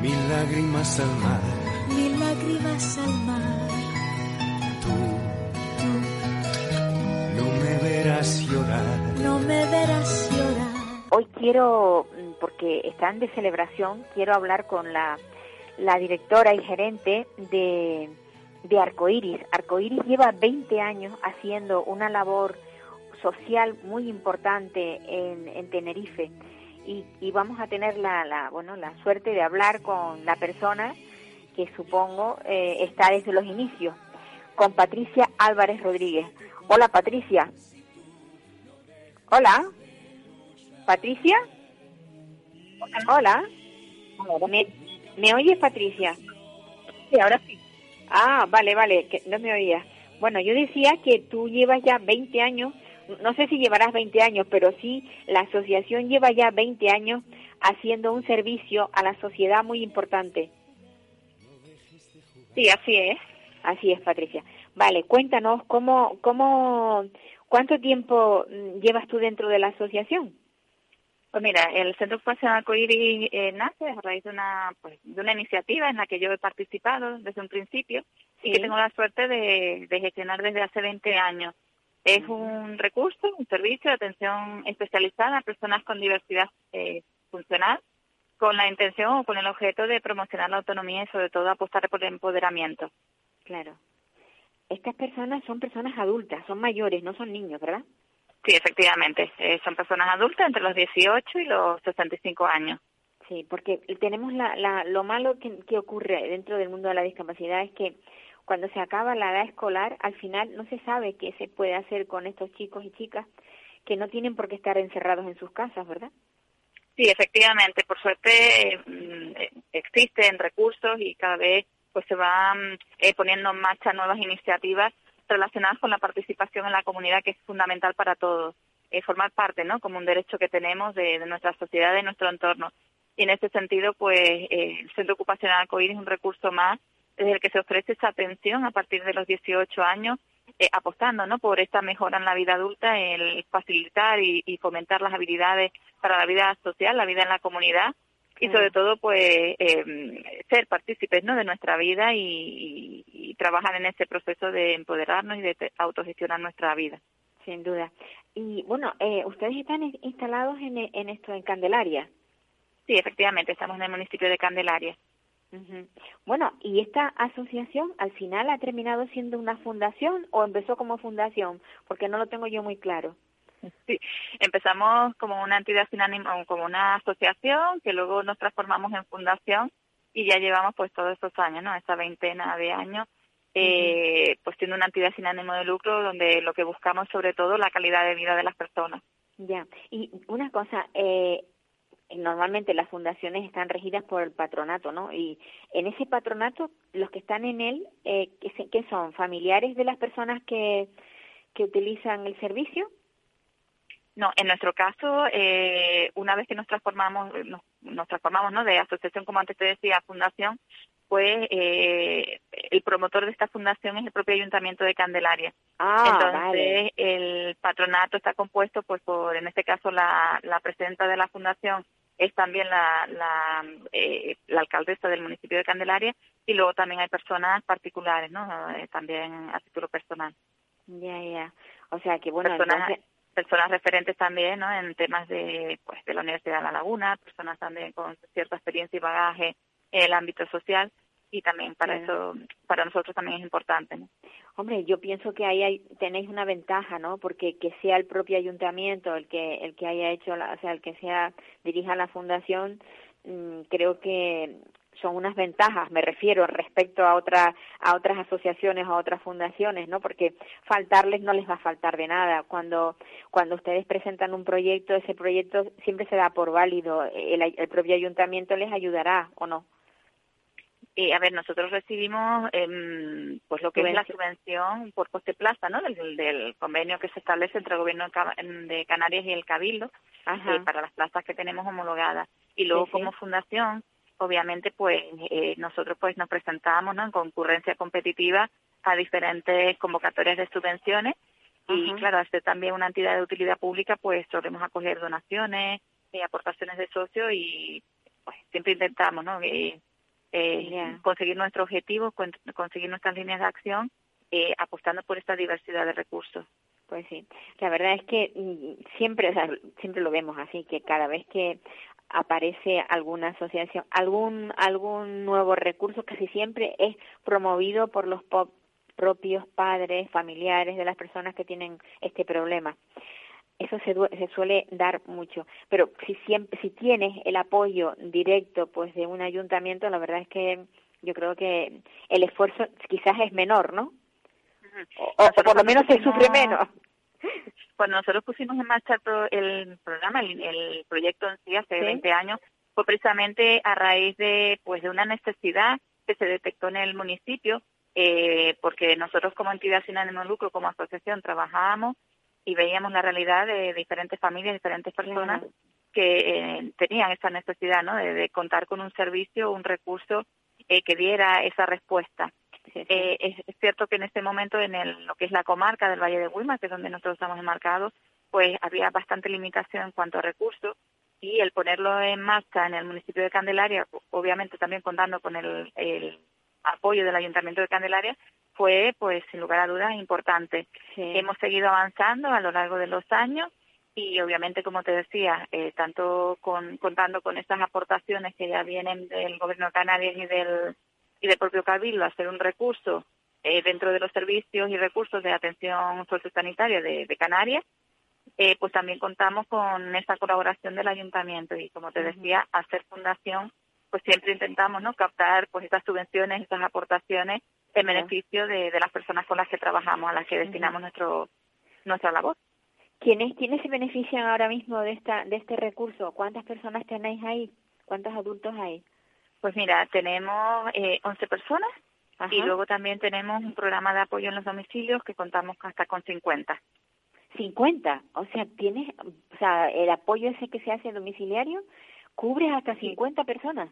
mil lágrimas al mar. mil lágrimas al mar. Tú no me verás llorar. No me verás llorar. Hoy quiero, porque están de celebración, quiero hablar con la, la directora y gerente de, de Arcoiris. Arcoiris lleva 20 años haciendo una labor social muy importante en, en Tenerife y, y vamos a tener la, la, bueno, la suerte de hablar con la persona que supongo eh, está desde los inicios, con Patricia Álvarez Rodríguez. Hola Patricia. Hola. Patricia. Hola. ¿Me, ¿Me oyes, Patricia? Sí, ahora sí. Ah, vale, vale, que no me oías. Bueno, yo decía que tú llevas ya 20 años, no sé si llevarás 20 años, pero sí, la asociación lleva ya 20 años haciendo un servicio a la sociedad muy importante. Sí, así es. Así es, Patricia. Vale, cuéntanos cómo, cómo, cuánto tiempo mm, llevas tú dentro de la asociación. Pues mira, el Centro Ocupacional Arcoíris eh, nace a raíz de una, pues, de una iniciativa en la que yo he participado desde un principio y que tengo la suerte de, de gestionar desde hace 20 años. Es un recurso, un servicio de atención especializada a personas con diversidad eh, funcional con la intención o con el objeto de promocionar la autonomía y sobre todo apostar por el empoderamiento. Claro. Estas personas son personas adultas, son mayores, no son niños, ¿verdad? Sí, efectivamente. Eh, son personas adultas entre los 18 y los 65 años. Sí, porque tenemos la, la, lo malo que, que ocurre dentro del mundo de la discapacidad es que cuando se acaba la edad escolar, al final no se sabe qué se puede hacer con estos chicos y chicas que no tienen por qué estar encerrados en sus casas, ¿verdad? Sí, efectivamente. Por suerte eh, existen recursos y cada vez pues se van eh, poniendo en marcha nuevas iniciativas relacionadas con la participación en la comunidad, que es fundamental para todos. Eh, formar parte, ¿no? Como un derecho que tenemos de, de nuestra sociedad, de nuestro entorno. Y en ese sentido, pues eh, el Centro Ocupacional Arcoíris es un recurso más desde el que se ofrece esa atención a partir de los 18 años, eh, apostando ¿no? por esta mejora en la vida adulta, el facilitar y, y fomentar las habilidades para la vida social, la vida en la comunidad y sobre todo pues eh, ser partícipes ¿no? de nuestra vida y, y- y trabajar en ese proceso de empoderarnos y de autogestionar nuestra vida. Sin duda. Y bueno, eh, ustedes están in- instalados en, en esto, en Candelaria. Sí, efectivamente, estamos en el municipio de Candelaria. Bueno, ¿y esta asociación al final ha terminado siendo una fundación o empezó como fundación? Porque no lo tengo yo muy claro. Sí, empezamos como una entidad sin ánimo, como una asociación, que luego nos transformamos en fundación y ya llevamos pues todos estos años, ¿no? Esta veintena de años, eh, pues siendo una entidad sin ánimo de lucro donde lo que buscamos sobre todo la calidad de vida de las personas. Ya. Y una cosa, eh, normalmente las fundaciones están regidas por el patronato, ¿no? Y en ese patronato, los que están en él, eh, ¿qué, se- qué son? ¿Familiares de las personas que, que utilizan el servicio? No, en nuestro caso, eh, una vez que nos transformamos, nos, nos transformamos, ¿no? De asociación, como antes te decía, fundación, pues eh, el promotor de esta fundación es el propio Ayuntamiento de Candelaria. Ah, Entonces, vale. el patronato está compuesto, pues, por, en este caso, la, la presidenta de la fundación es también la, la, eh, la alcaldesa del municipio de Candelaria y luego también hay personas particulares, ¿no? Eh, también a título personal. Ya, ya. O sea que, bueno, personas, entonces, personas referentes también, ¿no? En temas de, pues, de la Universidad de La Laguna, personas también con cierta experiencia y bagaje el ámbito social y también para Claro. eso, para nosotros también es importante, ¿no? Hombre, yo pienso que ahí hay, tenéis una ventaja, ¿no? Porque que sea el propio ayuntamiento el que el que haya hecho, la, o sea, el que sea dirija la fundación, mm, creo que son unas ventajas, me refiero respecto a otras a otras asociaciones, a otras fundaciones, ¿no? Porque faltarles no les va a faltar de nada. Cuando cuando ustedes presentan un proyecto, ese proyecto siempre se da por válido. El, el propio ayuntamiento les ayudará o no. A ver, nosotros recibimos em, pues lo que es la subvención por coste plaza, ¿no? Del, del, convenio que se establece entre el gobierno de Canarias y el Cabildo eh, para las plazas que tenemos homologadas. Y luego como fundación, obviamente, pues eh, nosotros pues nos presentamos, ¿no? En concurrencia competitiva a diferentes convocatorias de subvenciones y claro, hacer también una entidad de utilidad pública, pues solemos acoger donaciones, y aportaciones de socios y pues siempre intentamos, ¿no? Eh, conseguir nuestro objetivo, conseguir nuestras líneas de acción, eh, apostando por esta diversidad de recursos. Pues sí, la verdad es que mm, siempre, o sea, siempre lo vemos así, que cada vez que aparece alguna asociación, algún algún nuevo recurso, casi siempre es promovido por los propios padres, familiares de las personas que tienen este problema eso se, se, suele dar mucho. Pero si siempre, si tienes el apoyo directo pues de un ayuntamiento, la verdad es que yo creo que el esfuerzo quizás es menor, ¿no? O, por lo menos se sufre menos. Cuando nosotros pusimos en marcha el programa, el, proyecto en sí hace 20 años, fue precisamente a raíz de pues de una necesidad que se detectó en el municipio, eh, porque nosotros como entidad sin ánimo de lucro, como asociación, trabajábamos y veíamos la realidad de diferentes familias, diferentes personas que eh, tenían esa necesidad ¿no? de, contar con un servicio, un recurso eh, que diera esa respuesta. Eh, es, cierto que en este momento en el, lo que es la comarca del Valle de Huima, que es donde nosotros estamos enmarcados, pues había bastante limitación en cuanto a recursos y el ponerlo en marcha en el municipio de Candelaria, obviamente también contando con el, el apoyo del Ayuntamiento de Candelaria, fue, pues, sin lugar a dudas, importante. Hemos seguido avanzando a lo largo de los años y, obviamente, como te decía, eh, tanto con, contando con estas aportaciones que ya vienen del Gobierno de Canarias y del, y del propio Cabildo, hacer un recurso eh, dentro de los servicios y recursos de atención sociosanitaria de, de Canarias, eh, pues también contamos con esta colaboración del ayuntamiento y, como te decía, hacer fundación, pues siempre intentamos no captar pues estas subvenciones, estas aportaciones en beneficio de, las personas con las que trabajamos, a las que destinamos nuestro nuestra labor. ¿Quiénes, ¿Quiénes se benefician ahora mismo de esta de este recurso? ¿Cuántas personas tenéis ahí? ¿Cuántos adultos hay? Pues mira, tenemos eh, 11 personas y luego también tenemos un programa de apoyo en los domicilios que contamos hasta con 50. 50, o sea, tienes, o sea, el apoyo ese que se hace domiciliario cubre hasta 50 personas.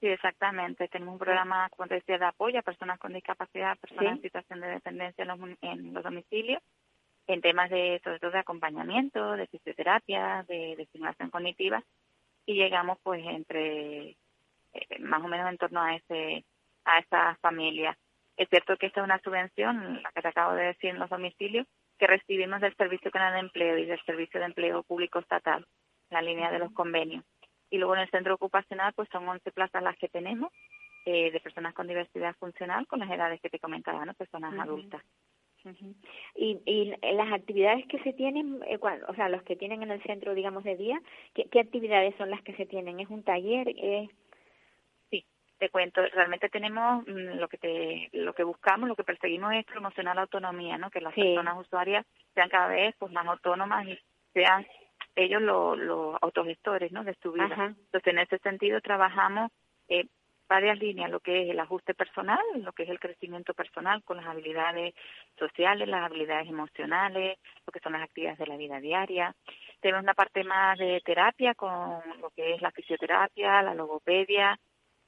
Sí, exactamente. Tenemos un programa, como te decía, de apoyo a personas con discapacidad, personas en situación de dependencia en los, en los domicilios, en temas de, sobre todo, de acompañamiento, de fisioterapia, de, de estimulación cognitiva, y llegamos, pues, entre, eh, más o menos en torno a ese, a esa familia. Es cierto que esta es una subvención, la que te acabo de decir, en los domicilios, que recibimos del Servicio Canal de Empleo y del Servicio de Empleo Público Estatal, la línea de los convenios. Y luego en el centro ocupacional pues son 11 plazas las que tenemos eh, de personas con diversidad funcional con las edades que te comentaba, ¿no? Personas adultas. y, y las actividades que se tienen, eh, o sea, los que tienen en el centro, digamos, de día, ¿qué, ¿qué, actividades son las que se tienen? ¿Es un taller? Es... Sí, te cuento. Realmente tenemos mm, lo que te, lo que buscamos, lo que perseguimos es promocionar la autonomía, ¿no? Que las personas usuarias sean cada vez pues más autónomas y sean ellos los lo autogestores ¿no? de su vida. Entonces, en ese sentido, trabajamos eh, varias líneas, lo que es el ajuste personal, lo que es el crecimiento personal con las habilidades sociales, las habilidades emocionales, lo que son las actividades de la vida diaria. Tenemos una parte más de terapia con lo que es la fisioterapia, la logopedia,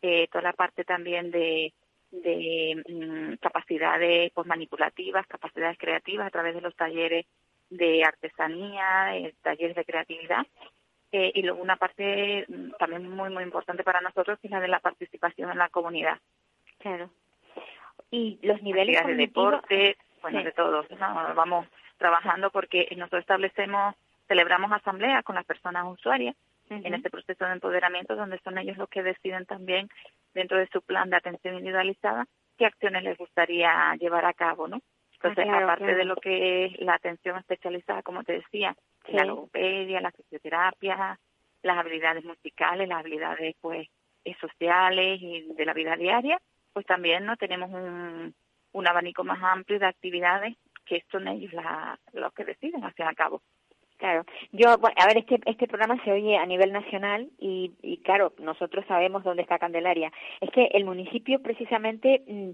eh, toda la parte también de, de mm, capacidades pues, manipulativas, capacidades creativas a través de los talleres de artesanía, eh, talleres de creatividad. Eh, y luego una parte mm, también muy, muy importante para nosotros, que es la de la participación en la comunidad. Claro. Y los niveles de deporte, bueno, de todos. Vamos trabajando porque nosotros establecemos, celebramos asambleas con las personas usuarias en este proceso de empoderamiento, donde son ellos los que deciden también, dentro de su plan de atención individualizada, qué acciones les gustaría llevar a cabo, ¿no? Entonces, ah, aparte de lo que es la atención especializada, como te decía, la logopedia, la fisioterapia, las habilidades musicales, las habilidades pues eh, sociales y de la vida diaria, pues también no tenemos un, abanico más amplio de actividades que son ellos la, los que deciden hacer a cabo. Claro, yo, bueno, a ver, este, este programa se oye a nivel nacional y, y, claro, nosotros sabemos dónde está Candelaria. Es que el municipio precisamente mm,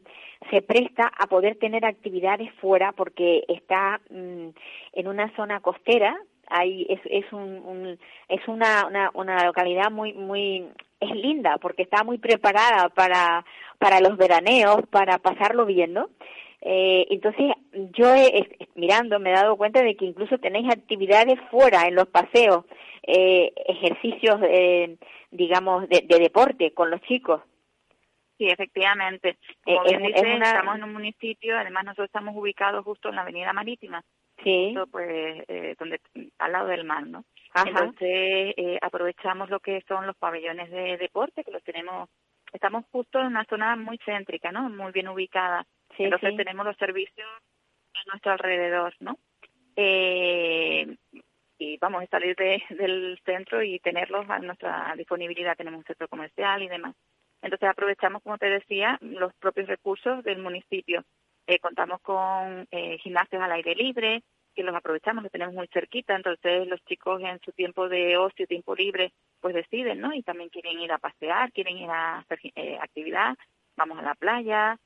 se presta a poder tener actividades fuera porque está mm, en una zona costera, es, un, un es una, una, una localidad muy, muy, es linda porque está muy preparada para, para los veraneos, para pasarlo viendo. Eh, entonces, yo mirando me he dado cuenta de que incluso tenéis actividades fuera, en los paseos, eh, ejercicios, eh, digamos, de, deporte con los chicos. Sí, efectivamente. Como bien dice, estamos en un municipio, además nosotros estamos ubicados justo en la Avenida Marítima. Sí. pues, donde, al lado del mar, ¿no? Entonces, aprovechamos lo que son los pabellones de deporte, que los tenemos, estamos justo en una zona muy céntrica, ¿no? Muy bien ubicada. Entonces tenemos los servicios a nuestro alrededor, ¿no? Eh, y vamos a salir del centro y tenerlos a nuestra disponibilidad. Tenemos un centro comercial y demás. Entonces aprovechamos, como te decía, los propios recursos del municipio. Eh, contamos con eh, gimnasios al aire libre, que los aprovechamos, los tenemos muy cerquita, entonces los chicos en su tiempo de ocio, tiempo libre, pues deciden, ¿no? Y también quieren ir a pasear, quieren ir a hacer eh, actividad, vamos a la playa,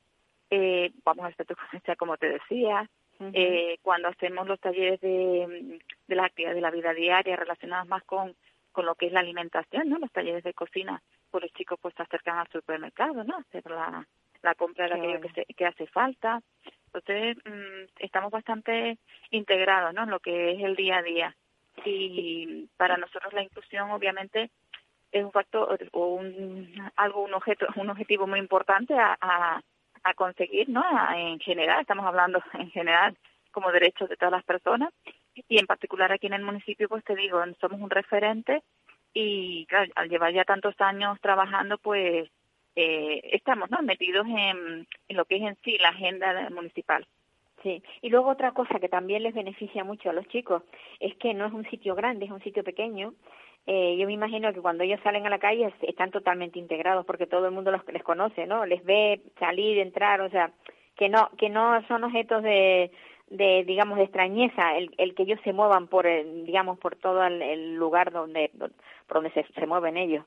eh, vamos centro comercial, como te decía, eh, cuando hacemos los talleres de, de las actividades de la vida diaria relacionadas más con, con lo que es la alimentación, ¿no? Los talleres de cocina, pues los chicos pues se acercan al supermercado, ¿no? Hacer la, la compra de aquello que, que hace falta. Entonces, mm, estamos bastante integrados, ¿no? En lo que es el día a día. Y para nosotros la inclusión, obviamente, es un factor o un, algo, un objeto, un objetivo muy importante a, conseguir, ¿no? En general, estamos hablando en general como derechos de todas las personas y en particular aquí en el municipio, pues te digo, somos un referente y claro, al llevar ya tantos años trabajando, pues eh, estamos ¿no? metidos en, lo que es en sí la agenda municipal. Sí, y luego otra cosa que también les beneficia mucho a los chicos es que no es un sitio grande, es un sitio pequeño eh, yo me imagino que cuando ellos salen a la calle están totalmente integrados porque todo el mundo los les conoce, ¿no? Les ve salir, entrar, o sea, que no que no son objetos de, de digamos de extrañeza el, el que ellos se muevan por el, digamos por todo el, lugar donde por donde se, se mueven ellos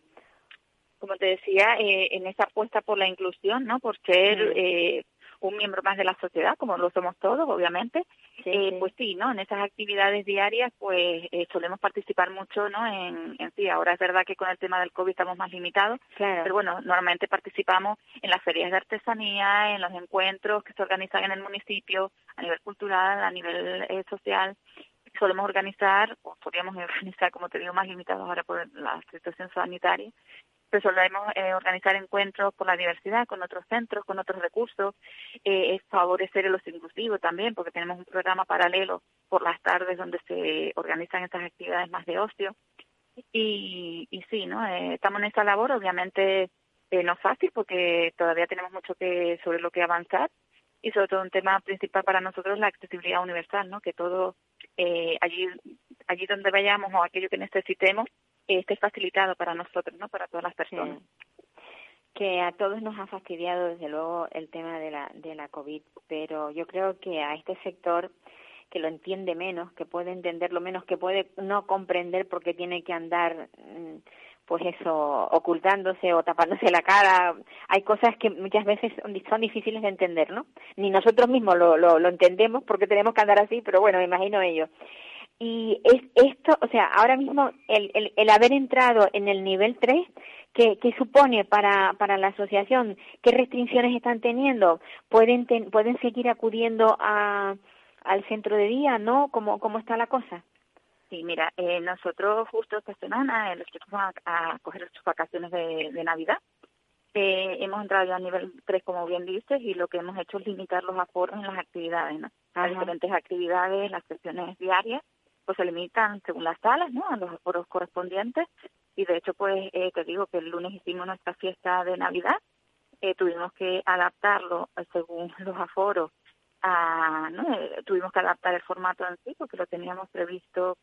como te decía eh, en esa apuesta por la inclusión no por ser eh, un miembro más de la sociedad, como lo somos todos, obviamente, eh, pues sí, ¿no? En esas actividades diarias, pues eh, solemos participar mucho, ¿no? En, en sí, ahora es verdad que con el tema del COVID estamos más limitados, pero bueno, normalmente participamos en las ferias de artesanía, en los encuentros que se organizan en el municipio, a nivel cultural, a nivel eh, social, solemos organizar, o podríamos organizar, como te digo, más limitados ahora por la situación sanitaria, solemos eh, organizar encuentros por la diversidad con otros centros, con otros recursos, eh, favorecer el ocio inclusivo también, porque tenemos un programa paralelo por las tardes donde se organizan estas actividades más de ocio. Y, y sí, ¿no? Eh, estamos en esa labor, obviamente eh, no fácil porque todavía tenemos mucho que sobre lo que avanzar y sobre todo un tema principal para nosotros la accesibilidad universal, ¿no? Que todo allí allí donde vayamos o aquello que necesitemos esté facilitado para nosotros, ¿no? Para todas las personas. Que a todos nos ha fastidiado desde luego el tema de la de la COVID, pero yo creo que a este sector que lo entiende menos, que puede entenderlo menos, que puede no comprender porque tiene que andar mm, pues eso, ocultándose o tapándose la cara. Hay cosas que muchas veces son difíciles de entender, ¿no? Ni nosotros mismos lo, lo, lo entendemos porque tenemos que andar así, pero bueno, me imagino ellos. Y es esto, o sea, ahora mismo el, el, el haber entrado en el nivel 3, ¿qué, qué supone para, para la asociación? ¿Qué restricciones están teniendo? ¿Pueden, pueden seguir acudiendo a, al centro de día, no? ¿Cómo, cómo está la cosa? Sí, mira, eh, nosotros justo esta semana, eh, los chicos van a, coger sus vacaciones de, de Navidad. Eh, hemos entrado ya a nivel 3, como bien dices, y lo que hemos hecho es limitar los aforos en las actividades, ¿no? Las diferentes actividades, las sesiones diarias, pues se limitan según las salas, ¿no? A los aforos correspondientes. Y de hecho, pues eh, te digo que el lunes hicimos nuestra fiesta de Navidad. Eh, tuvimos que adaptarlo eh, según los aforos. A, ¿no? Eh, tuvimos que adaptar el formato en sí porque lo teníamos previsto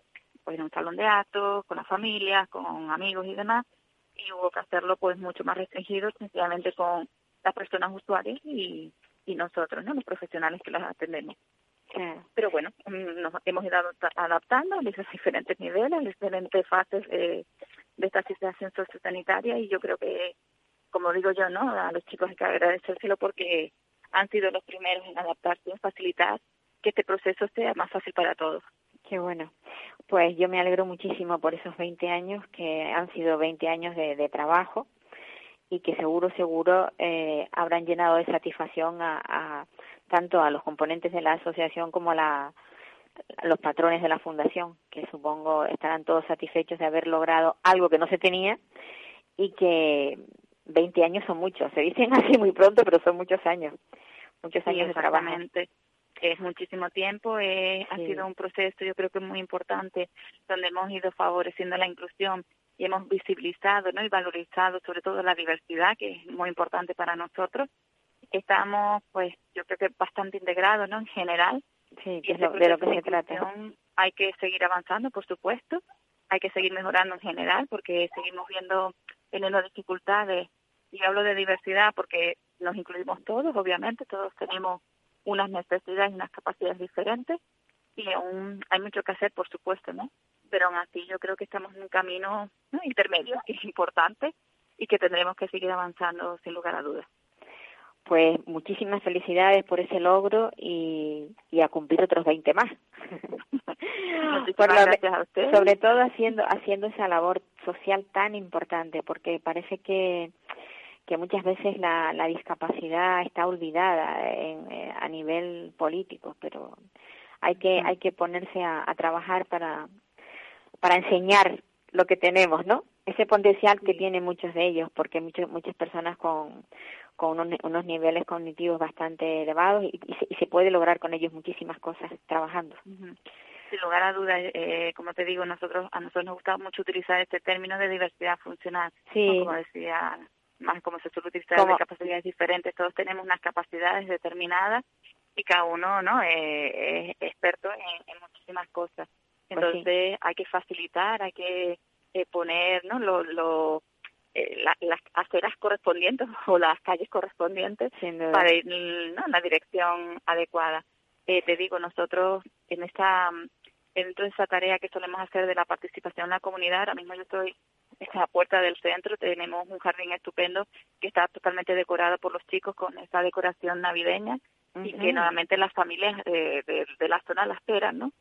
pues en un salón de actos, con las familias, con amigos y demás. Y hubo que hacerlo pues mucho más restringido, sencillamente con las personas usuarias y, y nosotros, ¿no? Los profesionales que las atendemos. Pero bueno, mm, nos hemos ido adaptando a los diferentes niveles, a las diferentes fases de, de esta situación sociosanitaria y yo creo que, como digo yo, ¿no? A los chicos hay que agradecérselo porque han sido los primeros en adaptarse, en facilitar que este proceso sea más fácil para todos. Qué bueno. Pues yo me alegro muchísimo por esos 20 años que han sido 20 años de, de trabajo y que seguro, seguro eh, habrán llenado de satisfacción a, a, tanto a los componentes de la asociación como a, la, a los patrones de la fundación, que supongo estarán todos satisfechos de haber logrado algo que no se tenía y que 20 años son muchos. Se dicen así muy pronto, pero son muchos años. Muchos años de trabajo. Es muchísimo tiempo, eh, ha sido un proceso, yo creo que muy importante, donde hemos ido favoreciendo la inclusión y hemos visibilizado ¿no? y valorizado sobre todo la diversidad, que es muy importante para nosotros. Estamos, pues, yo creo que bastante integrados, ¿no? En general. Sí, que es de lo que se trata. Hay que seguir avanzando, por supuesto. Hay que seguir mejorando en general, porque seguimos viendo teniendo dificultades. Y hablo de diversidad porque nos incluimos todos, obviamente, todos tenemos unas necesidades y unas capacidades diferentes y aún hay mucho que hacer, por supuesto, ¿no? pero aún así yo creo que estamos en un camino intermedio que es importante y que tendremos que seguir avanzando sin lugar a dudas. Pues muchísimas felicidades por ese logro y, y a cumplir otros 20 más. por gracias a usted. Sobre todo haciendo haciendo esa labor social tan importante, porque parece que que muchas veces la, la discapacidad está olvidada en, eh, a nivel político, pero hay que hay que ponerse a, a trabajar para para enseñar lo que tenemos, ¿no? Ese potencial que tienen muchos de ellos, porque muchas muchas personas con, con unos, unos niveles cognitivos bastante elevados y, y, se, y, se, puede lograr con ellos muchísimas cosas trabajando. Sin lugar a dudas, eh, como te digo, nosotros a nosotros nos gusta mucho utilizar este término de diversidad funcional, sí. como decía, más como se suele utilizar de capacidades diferentes. Todos tenemos unas capacidades determinadas y cada uno, ¿no? Eh, es experto en, en muchísimas cosas. Entonces pues sí. hay que facilitar, hay que eh, poner ¿no? lo, lo, eh, la, las aceras correspondientes o las calles correspondientes para ir ¿no? en la dirección adecuada. Eh, te digo, nosotros en esta dentro de esa tarea que solemos hacer de la participación en la comunidad, ahora mismo yo estoy en la puerta del centro, tenemos un jardín estupendo que está totalmente decorado por los chicos con esa decoración navideña uh -huh. y que normalmente las familias de, de, de la zona la esperan, ¿no?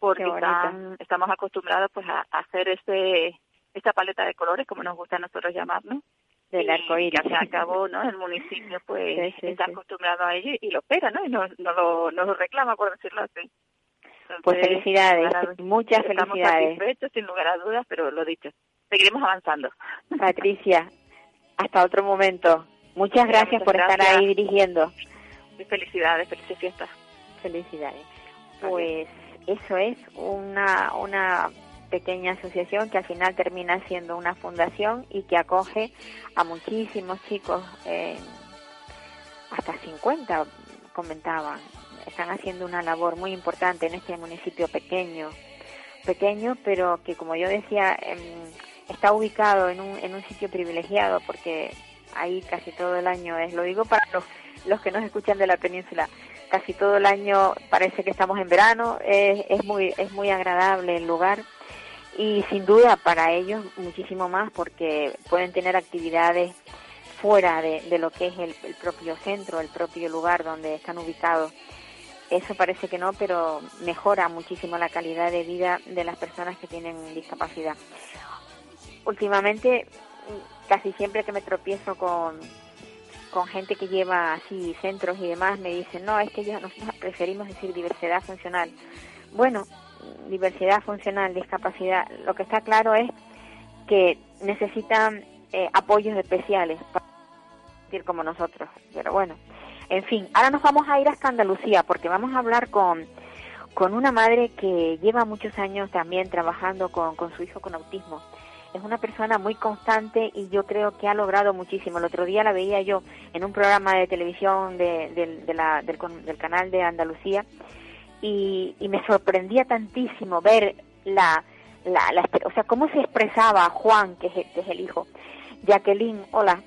Porque están, estamos acostumbrados pues a, a hacer este esta paleta de colores como nos gusta a nosotros llamarnos del arco iris. y al cabo, ¿no? El municipio, pues, sí, sí, está sí. acostumbrado a ello y lo espera, ¿no? Y nos, no lo, nos lo reclama, por decirlo así. Entonces, pues felicidades, para, muchas estamos felicidades. satisfechos, sin lugar a dudas, pero lo dicho, seguiremos avanzando. Patricia, hasta otro momento. Muchas gracias por gracias. estar ahí dirigiendo. Felicidades, felices fiestas. Felicidades. Pues eso es una, una pequeña asociación que al final termina siendo una fundación y que acoge a muchísimos chicos, eh, hasta 50 comentaban. Están haciendo una labor muy importante en este municipio pequeño, pequeño, pero que como yo decía, eh, está ubicado en un, en un sitio privilegiado porque ahí casi todo el año es, lo digo para los, los que nos escuchan de la península, casi todo el año parece que estamos en verano, es, muy, es muy agradable el lugar y sin duda para ellos muchísimo más porque pueden tener actividades fuera de, lo que es el, propio centro, el propio lugar donde están ubicados. Eso parece que no, pero mejora muchísimo la calidad de vida de las personas que tienen discapacidad. Últimamente, casi siempre que me tropiezo con, con gente que lleva así centros y demás, me dicen, no, es que ya nosotros preferimos decir diversidad funcional. Bueno, diversidad funcional, discapacidad, lo que está claro es que necesitan eh, apoyos especiales para decir como nosotros. Pero bueno, en fin, ahora nos vamos a ir hasta Andalucía porque vamos a hablar con, con una madre que lleva muchos años también trabajando con, con su hijo con autismo es una persona muy constante y yo creo que ha logrado muchísimo. El otro día la veía yo en un programa de televisión de, de, de la, del, del, canal de Andalucía y, y, me sorprendía tantísimo ver la, la, la, o sea, cómo se expresaba Juan, que es, que es el hijo. Jacqueline, hola.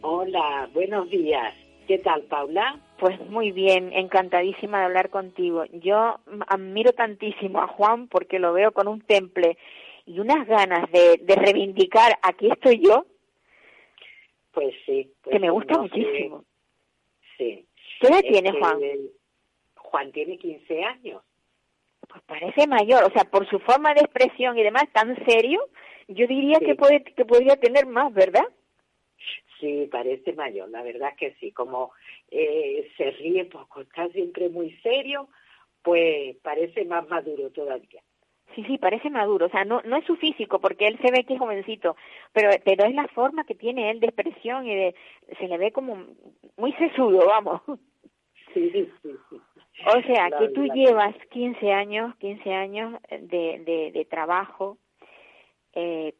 Hola, buenos días. ¿Qué tal, Paula? Pues muy bien, encantadísima de hablar contigo. Yo admiro tantísimo a Juan porque lo veo con un temple y unas ganas de, de reivindicar, aquí estoy yo. Pues sí. Pues que me gusta muchísimo. Sí. ¿Qué edad tiene Juan? Juan tiene 15 años. Pues parece mayor, o sea, por su forma de expresión y demás tan serio, yo diría que puede que podría tener más, ¿verdad? Sí, parece mayor, la verdad es que sí, como eh, se ríe poco, está siempre muy serio, pues parece más maduro todavía. Sí, sí, parece maduro, o sea, no, no es su físico, porque él se ve que es jovencito, pero, pero es la forma que tiene él de expresión y de, se le ve como muy sesudo, vamos. Sí, sí, sí. O sea, que tú llevas 15 años, 15 años de, de, de trabajo eh,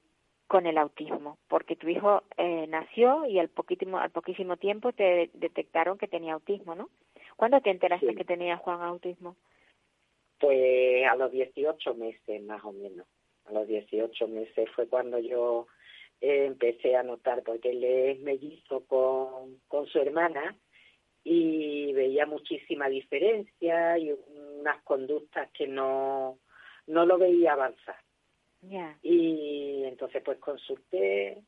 con el autismo, porque tu hijo eh, nació y al poquísimo, al poquísimo tiempo te detectaron que tenía autismo, ¿no? ¿Cuándo te enteraste que tenía Juan autismo? Pues a los 18 meses más o menos. A los 18 meses fue cuando yo eh, empecé a notar, porque él es mellizo con, con su hermana y veía muchísima diferencia y unas conductas que no, no lo veía avanzar. Y entonces pues consulté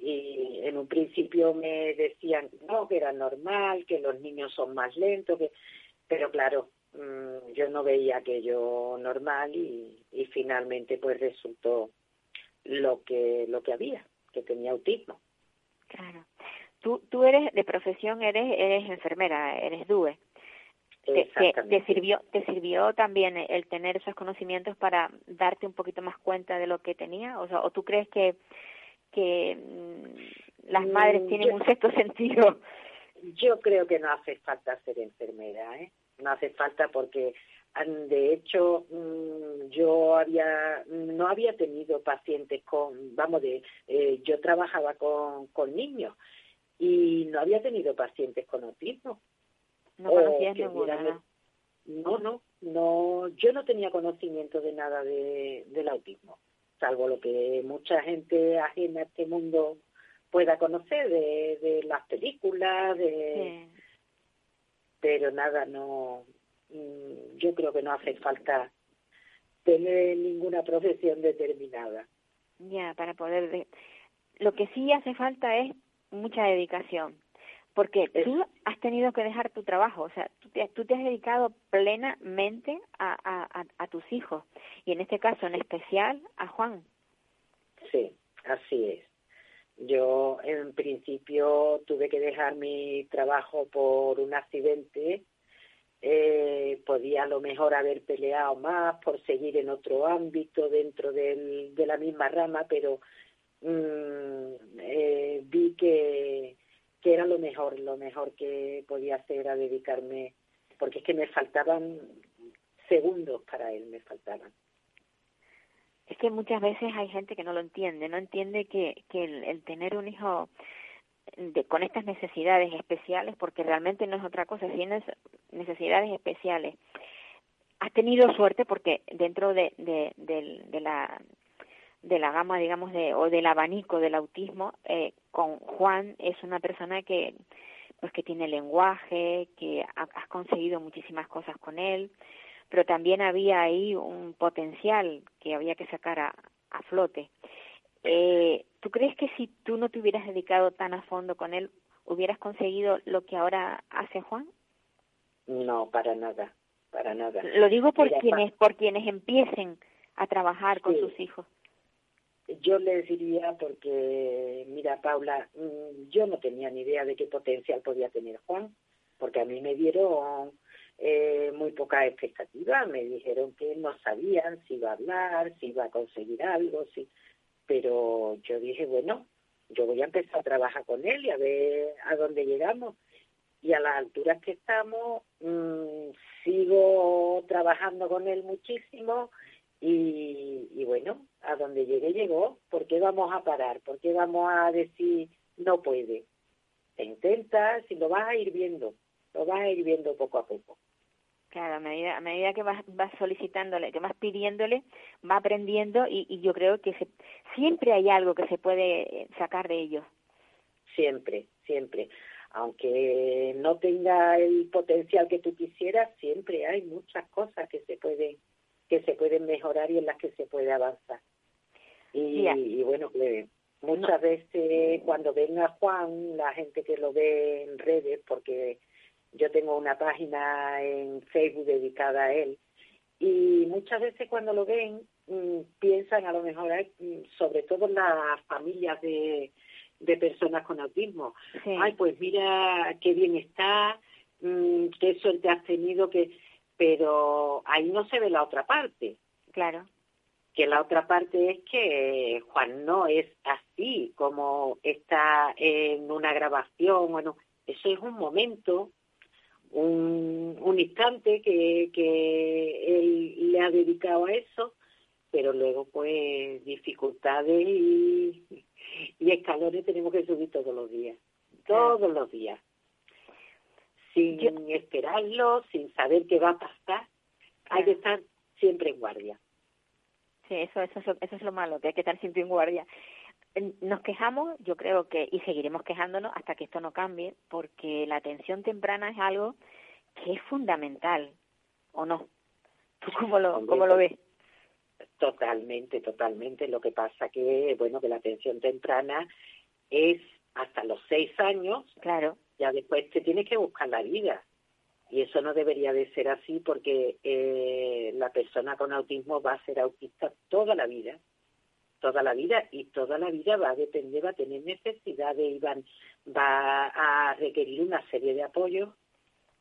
y en un principio me decían no, que era normal, que los niños son más lentos, que... pero claro, mm, yo no veía aquello normal y, y finalmente pues resultó lo que lo que había, que tenía autismo. Claro. Tú, tú eres, de profesión, eres, eres enfermera, eres DUE. Te, te, sirvió te sirvió también el tener esos conocimientos para darte un poquito más cuenta de lo que tenía o sea o tú crees que que mm, las madres mm, tienen un sexto sentido yo creo que no hace falta ser enfermera eh no hace falta porque de hecho mm, yo había no había tenido pacientes con vamos de eh, yo trabajaba con con niños y no había tenido pacientes con autismo. No conocías ninguna. No, no, no, yo no tenía conocimiento de nada de, del autismo, salvo lo que mucha gente ajena a este mundo pueda conocer de, de las películas, de... Pero nada, no, mm, yo creo que no hace falta tener ninguna profesión determinada. Ya, para poder... Lo que sí hace falta es mucha dedicación, porque tú has tenido que dejar tu trabajo, o sea, tú te, tú te has dedicado plenamente a, a, a, tus hijos, y en este caso en especial a Juan. Sí, así es. Yo en principio tuve que dejar mi trabajo por un accidente. Eh, podía a lo mejor haber peleado más por seguir en otro ámbito dentro del, de la misma rama, pero Mm, eh, vi que, que era lo mejor, lo mejor que podía hacer a dedicarme, porque es que me faltaban segundos para él, me faltaban. Es que muchas veces hay gente que no lo entiende, no entiende que, que el, tener un hijo de, con estas necesidades especiales, porque realmente no es otra cosa, tienes necesidades especiales. Has tenido suerte porque dentro de, de, de la de la gama, digamos, de, o del abanico del autismo, eh, con Juan es una persona que, pues, que tiene lenguaje, que has conseguido muchísimas cosas con él, pero también había ahí un potencial que había que sacar a, a flote. Eh, ¿Tú crees que si tú no te hubieras dedicado tan a fondo con él, hubieras conseguido lo que ahora hace Juan? No, para nada, para nada. Lo digo por quienes, por quienes empiecen a trabajar con sus hijos yo les diría porque, mira, Paula, mm, yo no tenía ni idea de qué potencial podía tener Juan, porque a mí me dieron eh, muy poca expectativa, me dijeron que no sabían si iba a hablar, si iba a conseguir algo, si... pero yo dije, bueno, yo voy a empezar a trabajar con él y a ver a dónde llegamos. Y a las alturas que estamos, mm, sigo trabajando con él muchísimo, y, bueno, a donde llegue llegó. ¿Por qué vamos a parar? ¿Por qué vamos a decir no puede? Se intenta, si lo vas a ir viendo, lo vas a ir viendo poco a poco. Claro, a medida, a medida que vas, vas solicitándole, que vas pidiéndole, va aprendiendo y, y yo creo que se, siempre hay algo que se puede sacar de ellos. Siempre, siempre. aunque no tenga el potencial que tú quisieras, siempre hay muchas cosas que se pueden que se pueden mejorar y en las que se puede avanzar. Y, y bueno, pues muchas veces cuando venga Juan, la gente que lo ve en redes, porque yo tengo una página en Facebook dedicada a él, y muchas veces cuando lo ven mm, piensan a lo mejor, mm, sobre todo las familias de, de personas con autismo. Ay, pues mira qué bien está, mm, qué suerte has tenido, que pero ahí no se ve la otra parte. Claro. Que la otra parte es que Juan no es así como está en una grabación, bueno, eso es un momento, un, un instante que, que él le ha dedicado a eso, pero luego pues dificultades y, y escalones tenemos que subir todos los días, todos los días, sin esperarlo, sin saber qué va a pasar, hay que estar siempre en guardia. Sí, eso, eso, es lo, eso es lo malo, que hay que estar siempre en guardia. Nos quejamos, yo creo que, y seguiremos quejándonos hasta que esto no cambie, porque la atención temprana es algo que es fundamental, ¿o no? ¿Tú cómo lo, cómo lo ves? Totalmente, totalmente. Lo que pasa que, bueno, que la atención temprana es hasta los seis años. Claro. Ya después te tienes que buscar la vida. Y eso no debería de ser así porque eh, la persona con autismo va a ser autista toda la vida. Toda la vida y toda la vida va a depender, va a tener necesidades y va a requerir una serie de apoyos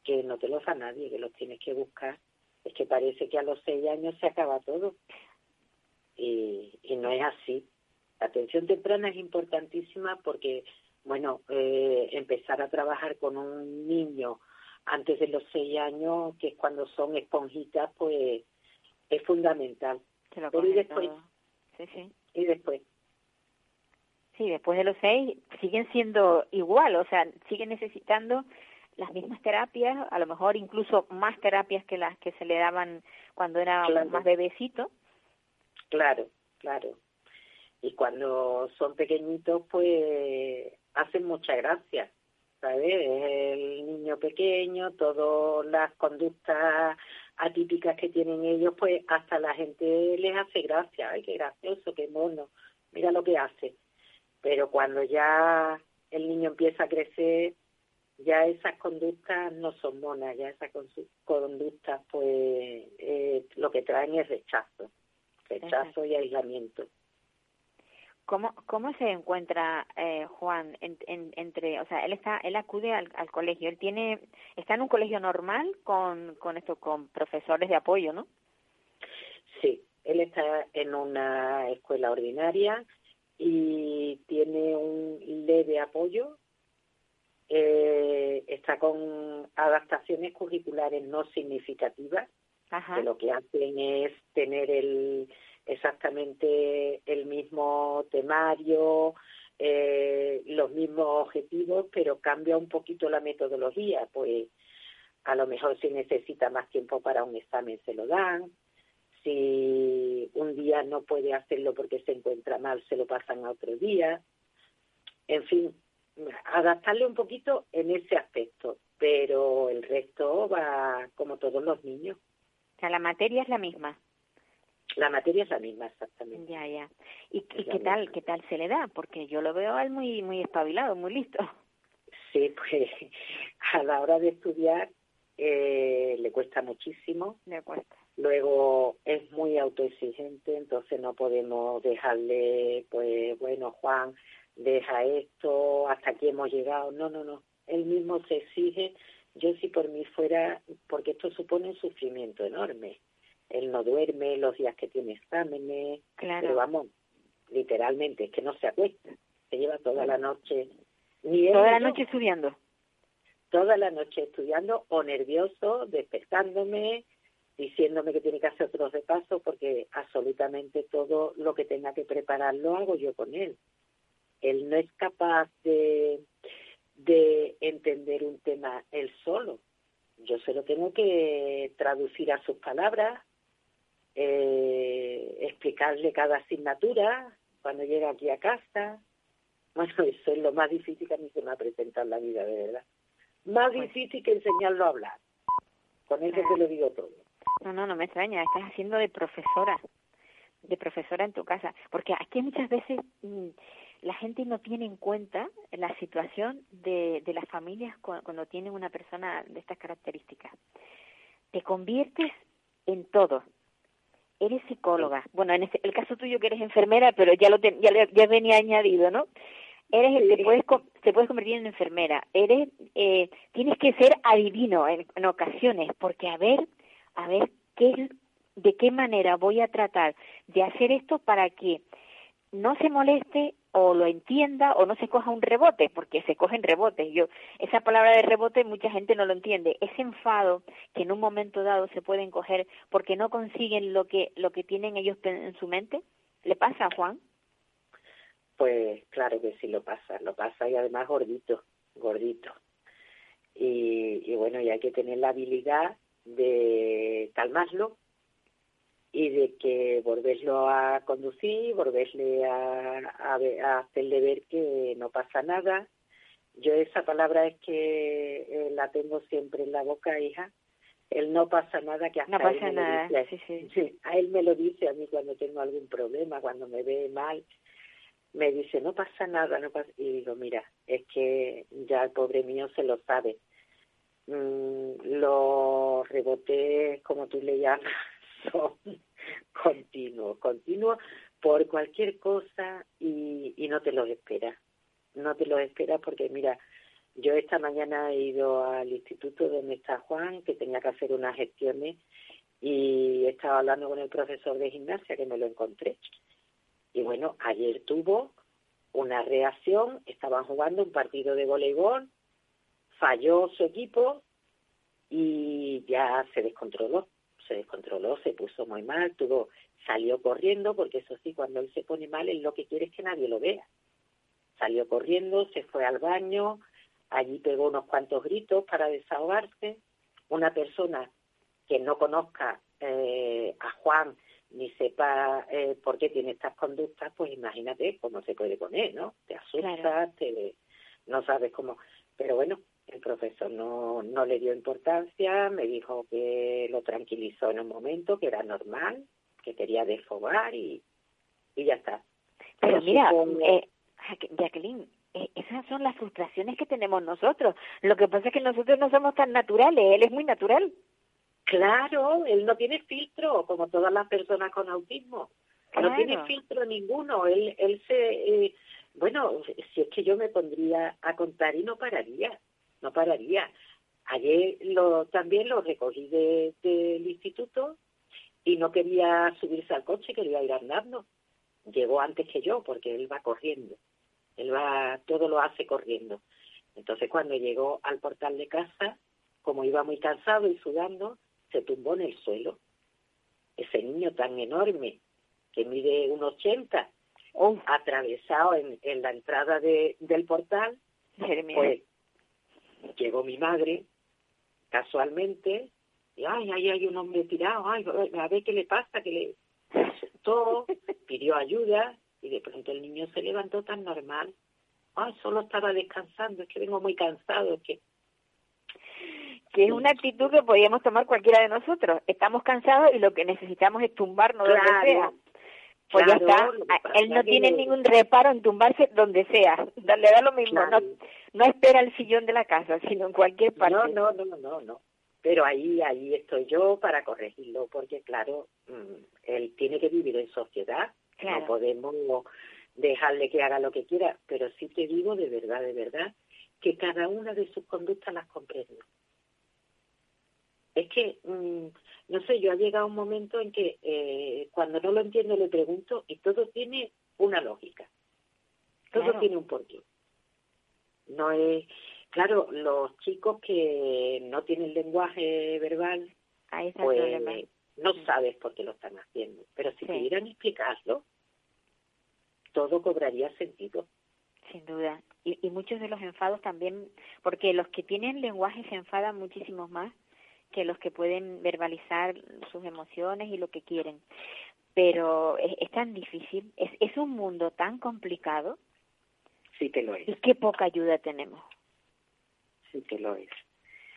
que no te los da nadie, que los tienes que buscar. Es que parece que a los seis años se acaba todo y, y no es así. La atención temprana es importantísima porque, bueno, eh, empezar a trabajar con un niño antes de los seis años, que es cuando son esponjitas, pues es fundamental. Pero y después, sí, sí. Y después. Sí, después de los seis siguen siendo igual, o sea, siguen necesitando las mismas terapias, a lo mejor incluso más terapias que las que se le daban cuando era más bebecito. Claro, claro. Y cuando son pequeñitos, pues hacen mucha gracia, ¿sabes? El niño pequeño, todas las conductas atípicas que tienen ellos, pues hasta la gente les hace gracia. Ay, qué gracioso, qué mono, mira lo que hace. Pero cuando ya el niño empieza a crecer, ya esas conductas no son monas, ya esas conductas, pues eh, lo que traen es rechazo rechazo y aislamiento. ¿Cómo, cómo se encuentra eh, Juan en, entre, o sea, él está, él acude al, colegio, él tiene, está en un colegio normal con, con esto, con profesores de apoyo, ¿no? Sí, él está en una escuela ordinaria y tiene un leve apoyo, eh, está con adaptaciones curriculares no significativas, que lo que hacen es tener el exactamente el mismo temario, eh, los mismos objetivos, pero cambia un poquito la metodología, pues a lo mejor si necesita más tiempo para un examen se lo dan, si un día no puede hacerlo porque se encuentra mal, se lo pasan a otro día, en fin, adaptarle un poquito en ese aspecto, pero el resto va como todos los niños. La materia es la misma. La materia es la misma, exactamente. Ya, ya. ¿Y, qué tal, qué tal se le da? Porque yo lo veo a él muy, muy espabilado, muy listo. Sí, pues a la hora de estudiar eh, le cuesta muchísimo. Le cuesta. Luego es muy autoexigente, entonces no podemos dejarle, pues bueno, Juan, deja esto, hasta aquí hemos llegado. No, no, no. Él mismo se exige yo si por mí fuera, porque esto supone un sufrimiento enorme. Él no duerme los días que tiene exámenes, claro. pero vamos, literalmente, es que no se acuesta, se lleva toda la noche. Ni toda la noche estudiando. Toda la noche estudiando o nervioso, despertándome, diciéndome que tiene que hacer otros repasos porque absolutamente todo lo que tenga que preparar lo hago yo con él. Él no es capaz de de entender un tema él solo. Yo se lo tengo que traducir a sus palabras, eh, explicarle cada asignatura cuando llega aquí a casa, Bueno, eso es lo más difícil que a mí se me ha presentado en la vida, de verdad. Más pues difícil que enseñarlo a hablar. Con eso te lo digo todo. No, no, no me extraña, estás haciendo de profesora, de profesora en tu casa, porque aquí muchas veces mm, la gente no tiene en cuenta la situación de, de las familias cuando tienen una persona de estas características. Te conviertes en todo. Eres psicóloga. Bueno, en el caso tuyo que eres enfermera, pero ya lo ya, ya venía añadido, ¿no? Eres el te puedes te puedes convertir en enfermera. Eres eh, tienes que ser adivino en, en ocasiones, porque a ver a ver qué, de qué manera voy a tratar de hacer esto para que no se moleste o lo entienda o no se coja un rebote, porque se cogen rebotes. Yo, esa palabra de rebote mucha gente no lo entiende. Ese enfado que en un momento dado se pueden coger porque no consiguen lo que, lo que tienen ellos en su mente, ¿le pasa a Juan? Pues claro que sí lo pasa, lo pasa y además gordito, gordito. Y, y bueno, y hay que tener la habilidad de calmarlo y de que volverlo a conducir, volverle a, a, hacerle ver que no pasa nada. Yo esa palabra es que eh, la tengo siempre en la boca, hija. El no pasa nada que hasta no pasa nada. sí, sí. a él me lo dice a mí cuando tengo algún problema, cuando me ve mal, me dice no pasa nada, no pasa. Y digo mira, es que ya el pobre mío se lo sabe Mm, los rebotes, como tú le llamas, son continuos, continuos por cualquier cosa y, no te los esperas. No te los esperas porque, mira, yo esta mañana he ido al instituto donde está Juan, que tenía que hacer unas gestiones, y estaba hablando con el profesor de gimnasia que me lo encontré. Y bueno, ayer tuvo una reacción, estaban jugando un partido de voleibol, falló su equipo y ya se descontroló, se descontroló, se puso muy mal, tuvo, salió corriendo, porque eso sí, cuando él se pone mal, él lo que quiere es que nadie lo vea. Salió corriendo, se fue al baño, allí pegó unos cuantos gritos para desahogarse. Una persona que no conozca eh, a Juan ni sepa eh, por qué tiene estas conductas, pues imagínate cómo se puede poner, ¿no? Te asustas, te, no sabes cómo. Pero bueno, el profesor no, no le dio importancia, me dijo que lo tranquilizó en un momento, que era normal, que quería desfogar y, y ya está. Pero, mira, eh, Jacqueline, eh, esas son las frustraciones que tenemos nosotros. Lo que pasa es que nosotros no somos tan naturales, él es muy natural. Claro, él no tiene filtro, como todas las personas con autismo. No tiene filtro ninguno. Él, él se, eh, bueno, si es que yo me pondría a contar y no pararía no pararía. Ayer lo, también lo recogí del de, instituto y no quería subirse al coche, quería ir andando. Llegó antes que yo porque él va corriendo. Él va, todo lo hace corriendo. Entonces cuando llegó al portal de casa, como iba muy cansado y sudando, se tumbó en el suelo. Ese niño tan enorme, que mide un ochenta, atravesado en, en la entrada de, del portal, pues llegó mi madre, casualmente, y ay, ahí hay un hombre tirado, ay, a ver qué le pasa, que le asustó, pidió ayuda, y de pronto el niño se levantó tan normal. Ay, solo estaba descansando, es que vengo muy cansado, que que es una actitud que podríamos tomar cualquiera de nosotros. Estamos cansados y lo que necesitamos es tumbarnos donde sea. Pues ya está. Él no tiene ningún reparo en tumbarse donde sea. Le da lo mismo. No, no espera el sillón de la casa, sino en cualquier parte. No, no, no, no, no. Pero ahí, ahí estoy yo para corregirlo, porque claro, mm, él tiene que vivir en sociedad. No podemos dejarle que haga lo que quiera. Pero sí te digo de verdad, de verdad, que cada una de sus conductas las comprendo. Es que mm, no sé, yo ha llegado un momento en que eh, cuando no lo entiendo le pregunto y todo tiene una lógica. Todo tiene un porqué. No es, claro, los chicos que no tienen lenguaje verbal, pues no sabes por qué lo están haciendo. Pero si pudieran explicarlo, todo cobraría sentido. Sin duda. Y, y muchos de los enfados también, porque los que tienen lenguaje se enfadan muchísimos más que los que pueden verbalizar sus emociones y lo que quieren. Pero es, tan difícil, es, es un mundo tan complicado sí que lo es. Y qué poca ayuda tenemos. Sí que lo es.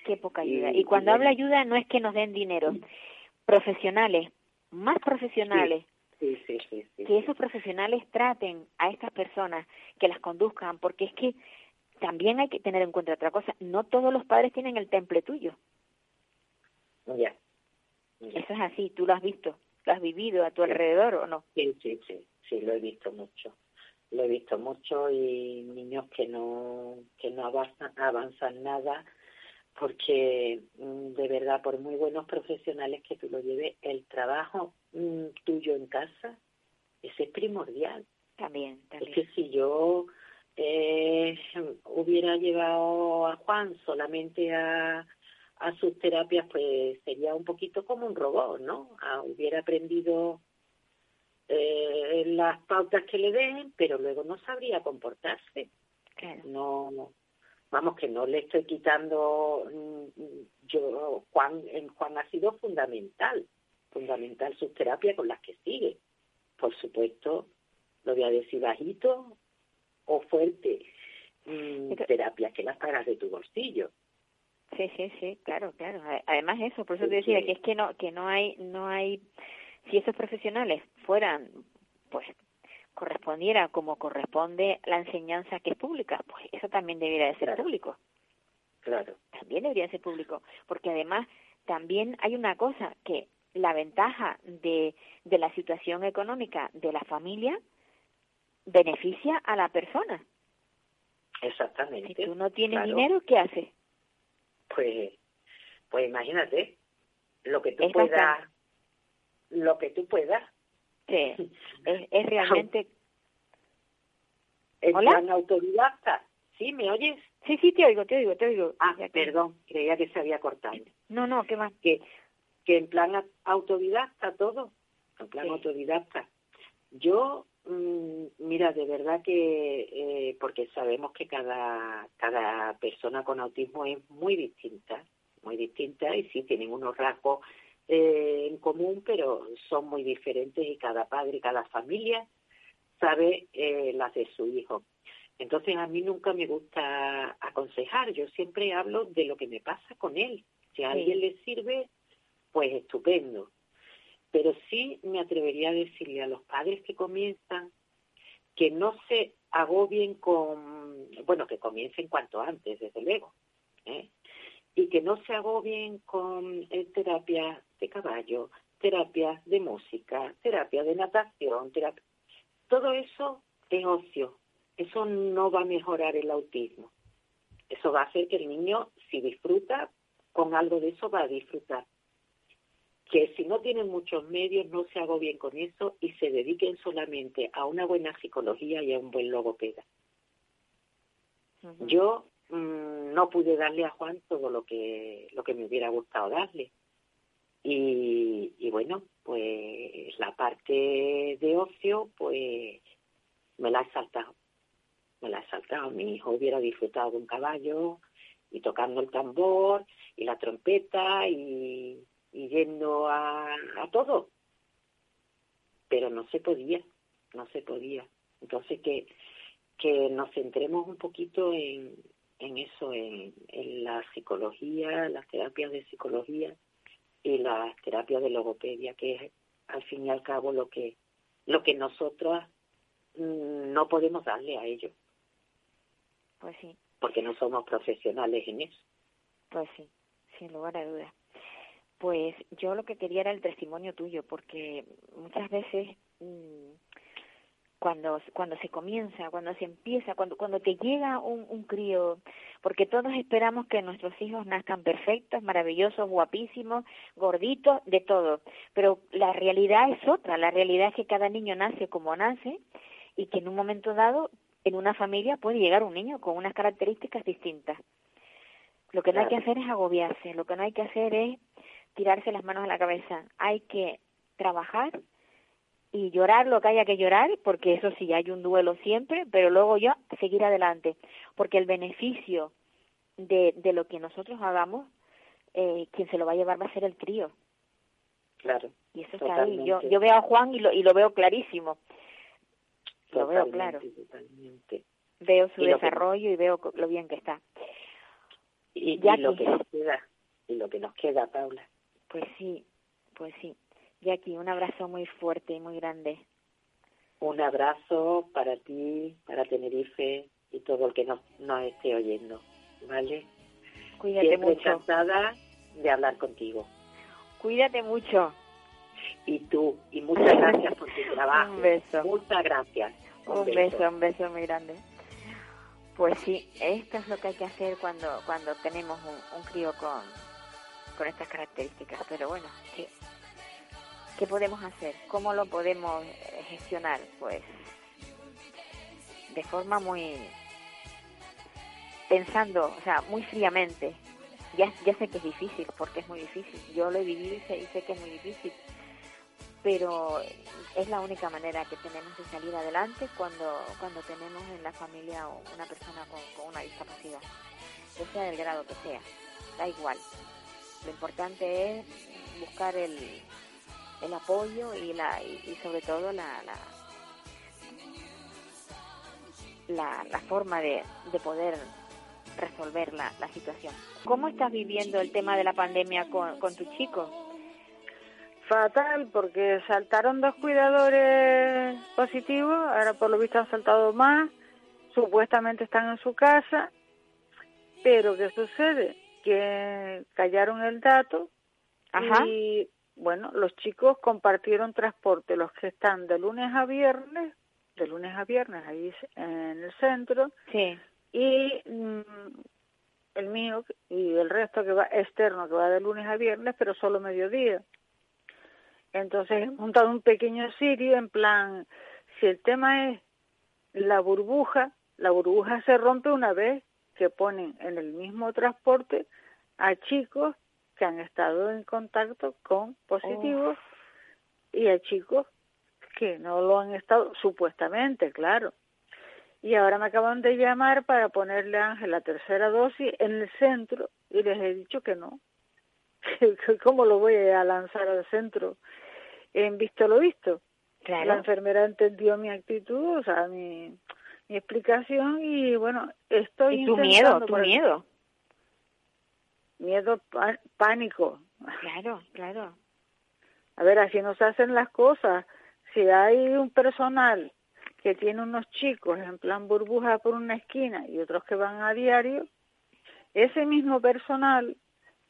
Qué poca ayuda. Y cuando y habla bueno. ayuda no es que nos den dinero. Profesionales, más profesionales, Sí, sí, sí, sí. que esos profesionales traten a estas personas, que las conduzcan, porque es que también hay que tener en cuenta otra cosa, no todos los padres tienen el temple tuyo. Ya. Ya. Eso es así, tú lo has visto, lo has vivido a tu Sí. alrededor o no. Sí, sí, sí, sí, lo he visto mucho. Lo he visto mucho y niños que no que no avanzan, avanzan nada porque mm, de verdad por muy buenos profesionales que tú lo lleves, el trabajo mm, tuyo en casa ese es primordial. También, Es también. que si yo eh, hubiera llevado a Juan solamente a, a sus terapias, pues sería un poquito como un robot, ¿no? Ah, hubiera aprendido eh, las pautas que le den, pero luego no sabría comportarse. Claro. No, vamos que no le estoy quitando. mm, Yo Juan, en Juan ha sido fundamental, fundamental sus terapias con las que sigue. Por supuesto, lo voy a decir bajito o fuerte. mm, Pero- terapias que las pagas de tu bolsillo. Sí, sí, sí, claro, claro. Además eso, por eso te decía que es que no que no hay no hay si esos profesionales fueran pues correspondiera como corresponde la enseñanza que es pública, pues eso también debería de ser Claro. público. Claro, También debería ser público, porque además también hay una cosa que la ventaja de de la situación económica de la familia beneficia a la persona. exactamente. Si tú no tienes Claro. dinero, ¿qué haces? Pues, pues imagínate lo que tú Es puedas, bastante. lo que tú puedas. Sí, es, es realmente En ¿Hola? plan autodidacta. ¿Sí? ¿Me oyes? Sí, sí, te oigo, te oigo, te oigo. Ah, Ya que- perdón, creía que se había cortado. No, no, ¿qué más? Que, que en plan autodidacta todo, en plan Sí. autodidacta. Yo, mira, de verdad que, eh, porque sabemos que cada, cada persona con autismo es muy distinta, muy distinta y sí tienen unos rasgos eh, en común, pero son muy diferentes y cada padre y cada familia sabe eh, las de su hijo. Entonces a mí nunca me gusta aconsejar, yo siempre hablo de lo que me pasa con él. Si a Sí. alguien le sirve, pues estupendo. Pero sí me atrevería a decirle a los padres que comienzan que no se agobien con, bueno, que comiencen cuanto antes, desde luego, ¿eh? y que no se agobien con eh, terapias de caballo, terapias de música, terapia de natación, terapia... todo eso es ocio, eso no va a mejorar el autismo. Eso va a hacer que el niño, si disfruta, con algo de eso va a disfrutar. Que si no tienen muchos medios, no se agobien con eso y se dediquen solamente a una buena psicología y a un buen logopeda. Yo mm, no pude darle a Juan todo lo que lo que me hubiera gustado darle. Y, y bueno, pues la parte de ocio, pues me la he saltado. Me la he saltado. Mi hijo hubiera disfrutado de un caballo y tocando el tambor y la trompeta y, y yendo a, a todo. Pero no se podía, no se podía. Entonces que, que nos centremos un poquito en, en eso, en, en la psicología, las terapias de psicología y las terapias de logopedia, que es al fin y al cabo lo que, lo que nosotras mm, no podemos darle a ellos, Pues sí, porque no somos profesionales en eso. pues sí, sin lugar a dudas. Pues yo lo que quería era el testimonio tuyo, porque muchas veces mm, cuando cuando se comienza, cuando se empieza, cuando cuando te llega un, un crío, porque todos esperamos que nuestros hijos nazcan perfectos, maravillosos, guapísimos, gorditos, de todo, pero la realidad es otra, la realidad es que cada niño nace como nace y que en un momento dado en una familia puede llegar un niño con unas características distintas. Lo que no hay que hacer es agobiarse, lo que no hay que hacer es tirarse las manos a la cabeza. Hay que trabajar y llorar lo que haya que llorar, porque eso sí, hay un duelo siempre, pero luego ya seguir adelante, porque el beneficio de, de lo que nosotros hagamos, eh, quien se lo va a llevar va a ser el crío. Claro. Y eso está ahí. Yo, yo veo a Juan y lo, y lo veo clarísimo. Lo veo claro. Totalmente. Veo su Y lo que- desarrollo y veo lo bien que está. Y, Ya y lo que- que nos queda, y lo que nos queda, Paula. Pues sí, pues sí. Jackie, un abrazo muy fuerte y muy grande. Un abrazo para ti, para Tenerife y todo el que nos, nos esté oyendo, ¿vale? Cuídate Siempre mucho. encantada de hablar contigo. Cuídate mucho. Y tú, y muchas gracias por tu trabajo. Un beso. Muchas gracias. Un beso, un beso muy grande. Pues sí, esto es lo que hay que hacer cuando cuando tenemos un, un crío con, con estas características. Pero bueno, ¿qué, ¿qué podemos hacer? ¿Cómo lo podemos eh, gestionar? Pues de forma muy... pensando, o sea, muy fríamente. Ya, ya sé que es difícil, porque es muy difícil. Yo lo he vivido y sé, y sé que es muy difícil. Pero es la única manera que tenemos de salir adelante cuando, cuando tenemos en la familia una persona con, una discapacidad, que sea del grado que sea, da igual. Lo importante es buscar el, el apoyo y, la, y, sobre todo la, la, la, la forma de, de poder resolver la, la situación. ¿Cómo estás viviendo el tema de la pandemia con, con tu chico? Fatal, porque saltaron dos cuidadores positivos, ahora por lo visto han saltado más, supuestamente están en su casa, pero ¿qué sucede? Que callaron el dato Ajá. y, bueno, los chicos compartieron transporte, los que están de lunes a viernes, de lunes a viernes ahí en el centro, Sí. y mm, el mío y el resto que va externo que va de lunes a viernes pero solo mediodía entonces he montado un pequeño sirio en plan si el tema es la burbuja la burbuja se rompe una vez que ponen en el mismo transporte a chicos que han estado en contacto con positivos y a chicos que no lo han estado supuestamente claro y ahora me acaban de llamar para ponerle a Ángel la tercera dosis en el centro y les he dicho que no. ¿Cómo lo voy a lanzar al centro? En visto lo visto. La enfermera entendió mi actitud, o sea, mi, mi explicación y bueno, estoy Y tu miedo, tu el- miedo. Miedo, pánico. Claro, claro. A ver, así no se hacen las cosas. Si hay un personal que tiene unos chicos en plan burbuja por una esquina y otros que van a diario, ese mismo personal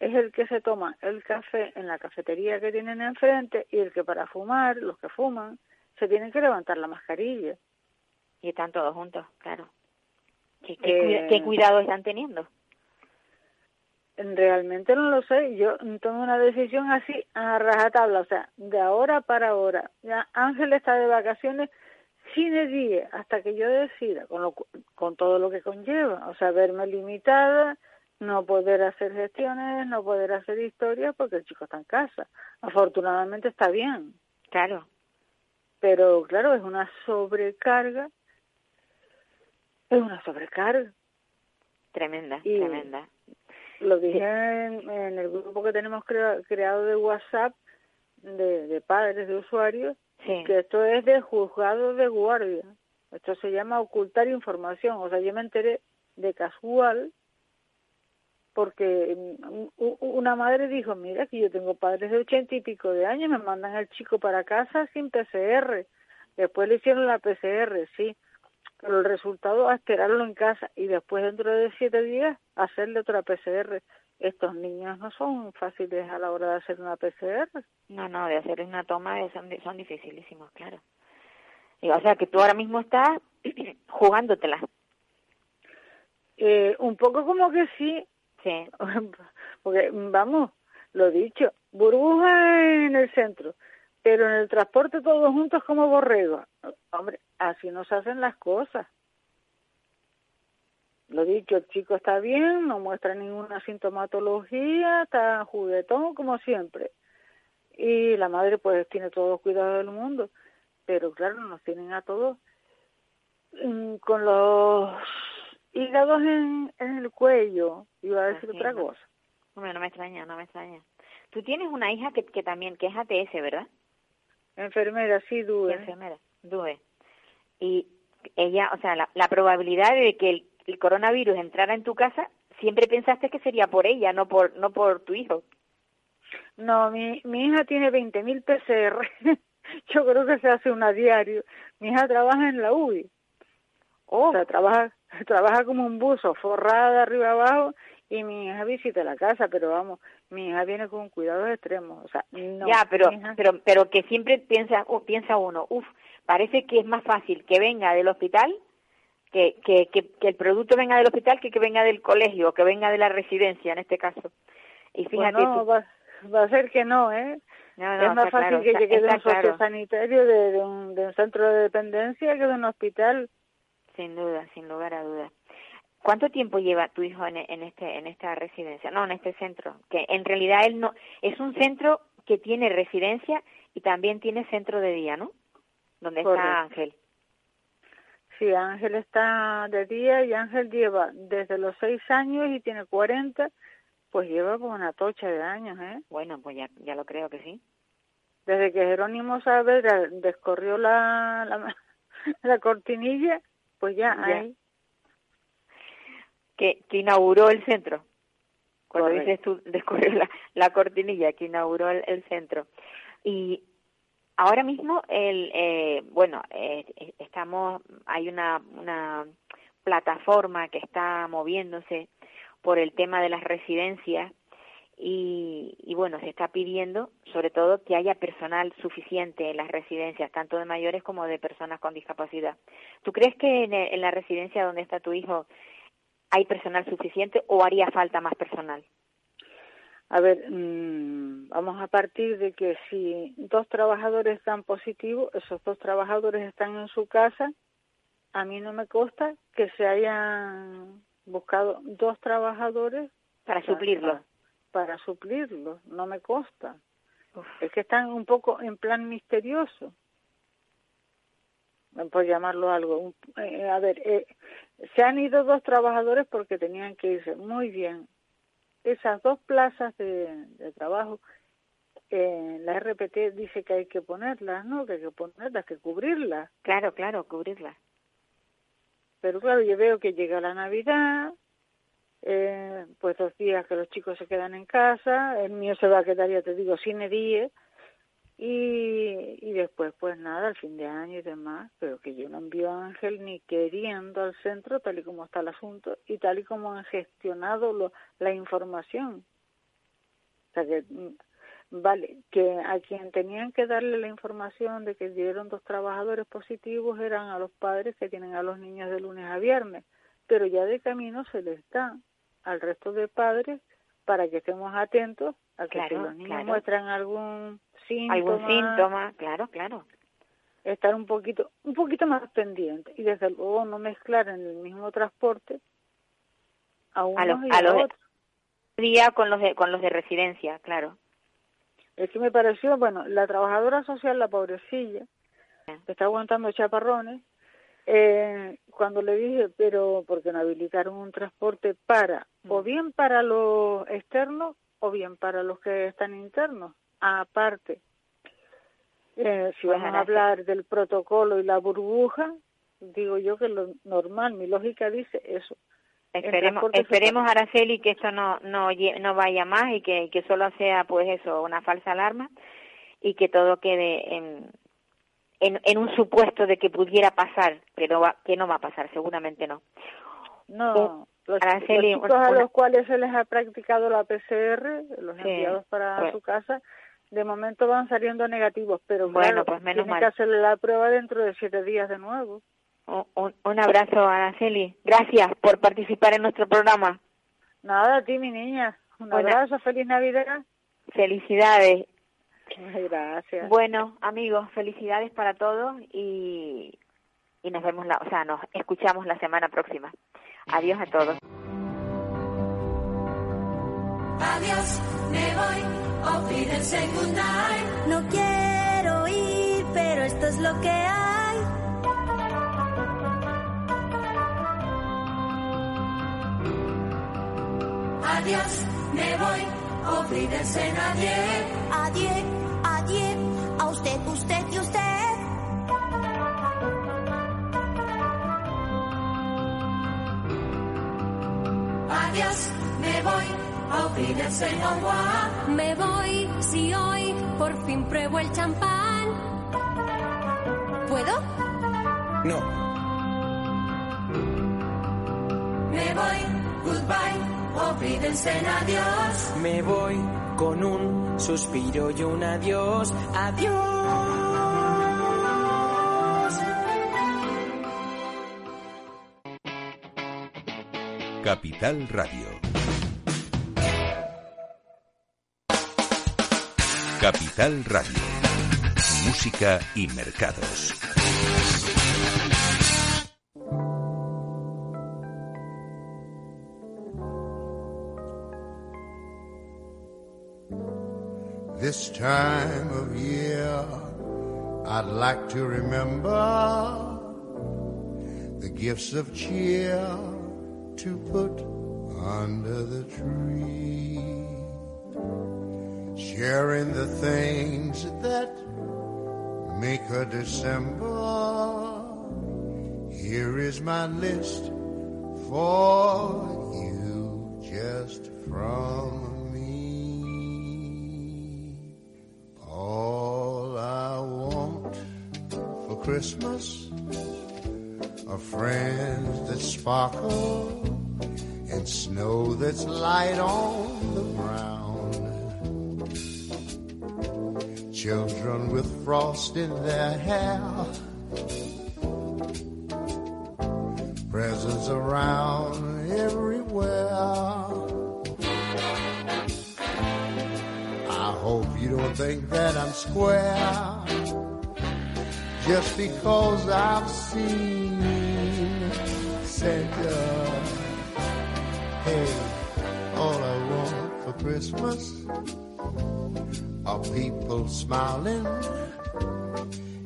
es el que se toma el café en la cafetería que tienen enfrente y el que para fumar, los que fuman, se tienen que levantar la mascarilla. Y están todos juntos, claro. ¿Qué, qué, Eh, qué cuidado están teniendo? Realmente no lo sé. Yo tomo una decisión así a rajatabla, o sea, de ahora para ahora. Ya Ángel está de vacaciones sin el día hasta que yo decida, con, lo, con todo lo que conlleva. O sea, verme limitada, no poder hacer gestiones, no poder hacer historias porque el chico está en casa. Afortunadamente está bien, Claro. pero claro, es una sobrecarga. Es una sobrecarga. Tremenda, Y- tremenda. Lo dije en, en el grupo que tenemos crea- creado de WhatsApp de, de padres, de usuarios, Sí. que esto es de juzgado de guardia. Esto se llama ocultar información. O sea, yo me enteré de casual porque una madre dijo, mira que yo tengo padres de ochenta y pico de años, me mandan al chico para casa sin PCR. Después le hicieron la PCR, sí, pero el resultado a esperarlo en casa y después dentro de siete días hacerle otra PCR. Estos niños no son fáciles a la hora de hacer una PCR. No, no, de hacer una toma son, son dificilísimos, claro. Y, o sea, que tú ahora mismo estás jugándotela. Eh, un poco como que sí, Sí. porque vamos, lo dicho, burbuja en el centro, pero en el transporte todos juntos como borregos. Hombre, así no se hacen las cosas. Lo dicho, el chico está bien, no muestra ninguna sintomatología, está juguetón como siempre. Y la madre pues tiene todos los cuidados del mundo, pero claro, nos tienen a todos mm, con los hígados en, en el cuello, iba a decir Así otra cosa. Hombre, no me extraña, no me extraña. Tú tienes una hija que, que también, que es ATS, ¿verdad? Enfermera, sí, dude. enfermera, DUE. Y ella, o sea, la, la probabilidad de que el, el coronavirus entrara en tu casa, siempre pensaste que sería por ella, no por, no por tu hijo. No, mi, mi hija tiene 20.000 PCR. Yo creo que se hace una diario. Mi hija trabaja en la UBI. O sea, trabaja, trabaja como un buzo, forrada de arriba abajo, y mi hija visita la casa, pero vamos, mi hija viene con cuidados extremos. O sea, no, ya, pero, hija- pero, pero que siempre piensa, uh, piensa uno, uff, parece que es más fácil que venga del hospital, que, que, que, que el producto venga del hospital que que venga del colegio, que venga de la residencia en este caso. Y fíjate Bueno, tú- va, va a ser que no, ¿eh? no, no, es más fácil claro, que llegue de un claro. sociosanitario, de, de, un, de un centro de dependencia, que de un hospital. Sin duda, sin lugar a dudas. ¿Cuánto tiempo lleva tu hijo en, en este en esta residencia? No, en este centro. Que en realidad él no es un centro que tiene residencia y también tiene centro de día, ¿no? Donde Correcto. está Ángel. Sí, Ángel está de día y Ángel lleva desde los seis años y tiene 40, pues lleva como una tocha de años, ¿eh? Bueno, pues ya ya lo creo que sí. Desde que Jerónimo Saavedra descorrió la, la, la cortinilla, pues ya, Ya. ahí. Que que inauguró el centro. Cuando Correcto. dices tú descubrió la, la cortinilla que inauguró el, el centro. Y ahora mismo el eh, bueno eh, eh, estamos hay una una plataforma que está moviéndose por el tema de las residencias y, y bueno se está pidiendo sobre todo que haya personal suficiente en las residencias tanto de mayores como de personas con discapacidad tú crees que en, en la residencia donde está tu hijo hay personal suficiente o haría falta más personal A ver, mm, vamos a partir de que si dos trabajadores dan positivo, esos dos trabajadores están en su casa, a mí no me consta que se hayan buscado dos trabajadores para suplirlo. para suplirlos, no me consta. Es que están un poco en plan misterioso, por llamarlo algo. Un- eh, a ver, eh, se han ido dos trabajadores porque tenían que irse. Muy bien. Esas dos plazas de, de trabajo, eh, la RPT dice que hay que ponerlas, ¿no? Que hay que ponerlas, que cubrirlas. claro claro cubrirla Pero claro, yo veo que llega la Navidad, eh, pues dos días que los chicos se quedan en casa, el mío se va a quedar, ya te digo, sin día, y, y después pues nada, al fin de año y demás, pero que yo no envío a Ángel ni queriendo al centro tal y como está el asunto y tal y como han gestionado lo, la información. O sea que, mm, vale, que a quien tenían que darle la información de que dieron dos trabajadores positivos eran a los padres que tienen a los niños de lunes a viernes, pero ya de camino se les da al resto de padres para que estemos atentos a que si los niños claro. muestran algún síntoma, algún síntoma claro claro estar un poquito un poquito más pendiente y desde luego no mezclar en el mismo transporte a unos los- y a a, los otros. día con los de con los de residencia claro Es que me pareció, bueno, la trabajadora social, la pobrecilla, que está aguantando chaparrones, eh, cuando le dije, pero porque no habilitaron un transporte para, o Mm. bien para los externos, o bien para los que están internos, aparte. Eh, si Pues vamos a hablar del protocolo y la burbuja, digo yo que lo normal, mi lógica dice eso. Esperemos esperemos Araceli que esto no no no vaya más y que, que solo sea pues eso una falsa alarma y que todo quede en en, en un supuesto de que pudiera pasar pero va- que no va a pasar seguramente no No, los, Araceli, los chicos a los cuales se les ha practicado la PCR, los Sí, enviados para pues. su casa, de momento van saliendo negativos, pero Bueno, claro, pues menos tienen mal. que hacerle la prueba dentro de siete días de nuevo. un, un- un abrazo Araceli gracias por participar en nuestro programa Nada, a ti, mi niña. Un Bueno. abrazo, feliz Navidad. felicidades Gracias. Bueno, amigos, felicidades para todos y, y nos vemos, la, o sea, nos escuchamos la semana próxima. Adiós a todos. Adiós, me voy, o pídense Hyundai. No quiero ir, pero esto es lo que hay. Adiós, me voy, o pídense nadie. Adiós, adiós, a usted, usted y usted. Adiós, me voy me voy si hoy por fin pruebo el champán. ¿Puedo? No. Me voy, goodbye, olvídense adiós. Me voy con un suspiro y un adiós, adiós. Capital Radio. Capital Radio. Música y mercados. This time of year, I'd like to remember the gifts of cheer to put under the tree. Sharing the things that make a December. Here is my list for you just from me. All I want for Christmas are friends that sparkle and snow that's light on the Children with frost in their hair. Presents around everywhere. I hope you don't think that I'm square just because I've seen Santa Hey, all I want for Christmas people smiling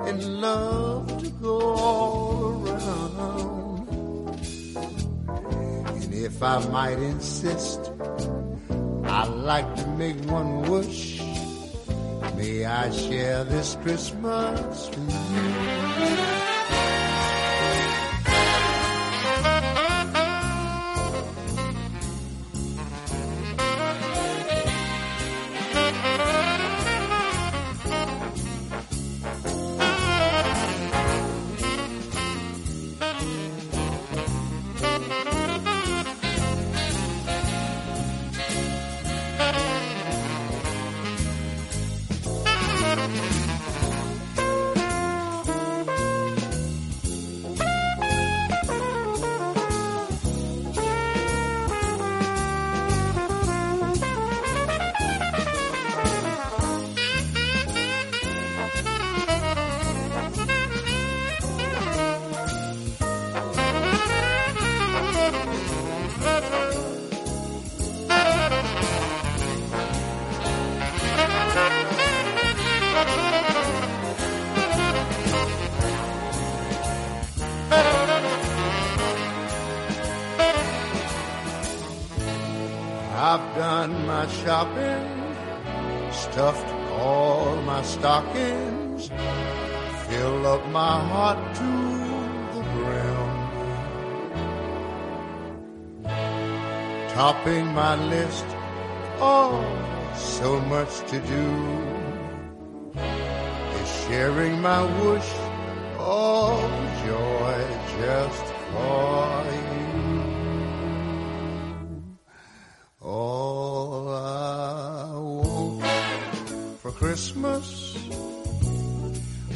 and love to go all around. And if I might insist, I'd like to make one wish. May I share this Christmas with you? Shopping, stuffed all my stockings, fill up my heart to the brim. Topping my list, oh, so much to do. Is sharing my wish,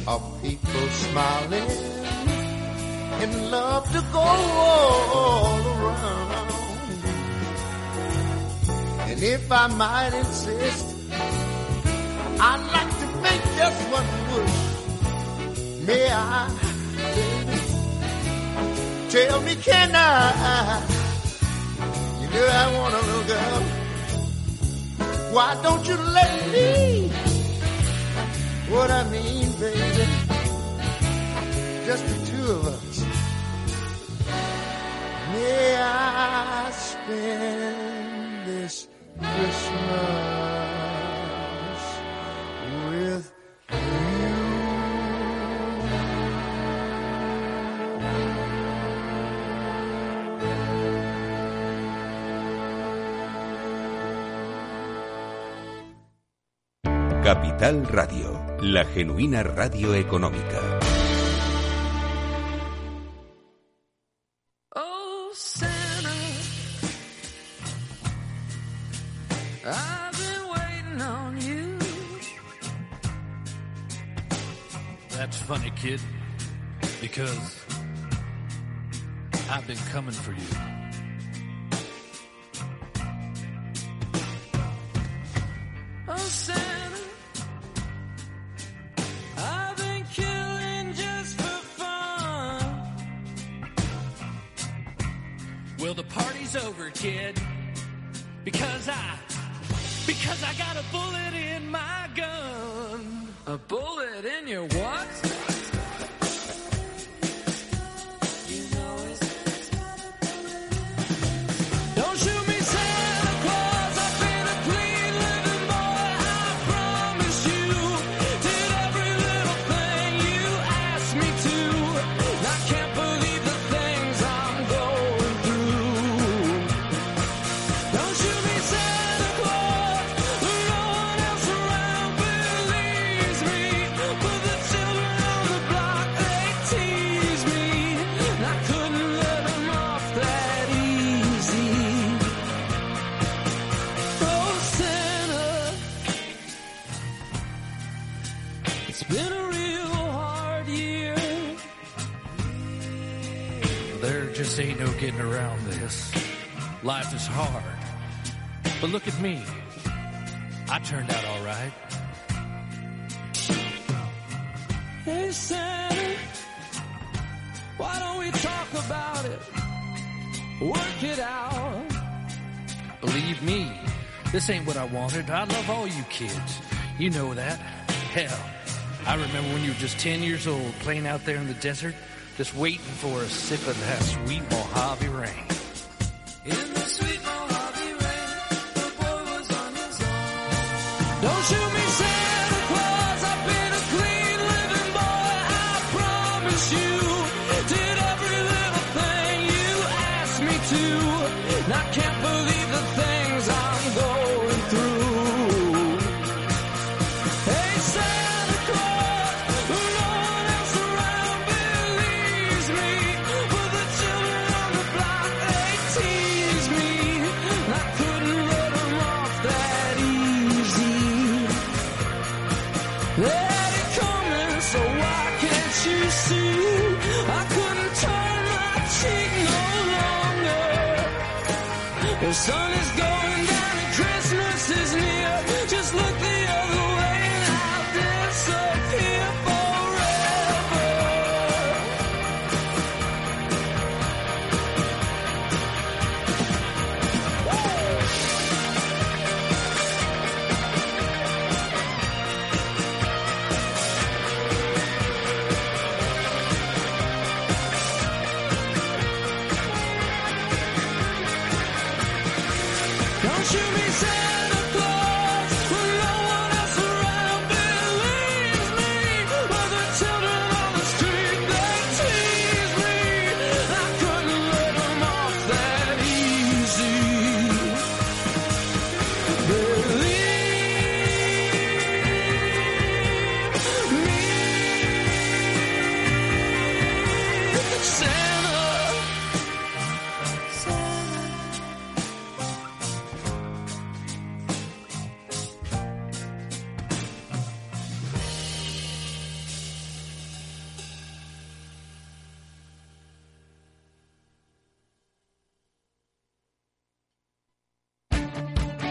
are people smiling and love to go all around. And if I might insist, I'd like to make just one wish. May I? baby? Tell me, can I? You know I want a little girl. Why don't you let me? mean, baby. Just the two of us. May I spend this Christmas with Capital Radio la genuina radio económica. Oh. That's funny, kid, because I've been coming for you. Life is hard. But look at me. I turned out all right. Hey, Santa, why don't we talk about it? Work it out. Believe me, this ain't what I wanted. I love all you kids. You know that. Hell, I remember when you were just 10 years old playing out there in the desert, just waiting for a sip of that sweet Mojave rain. Don't shoot me,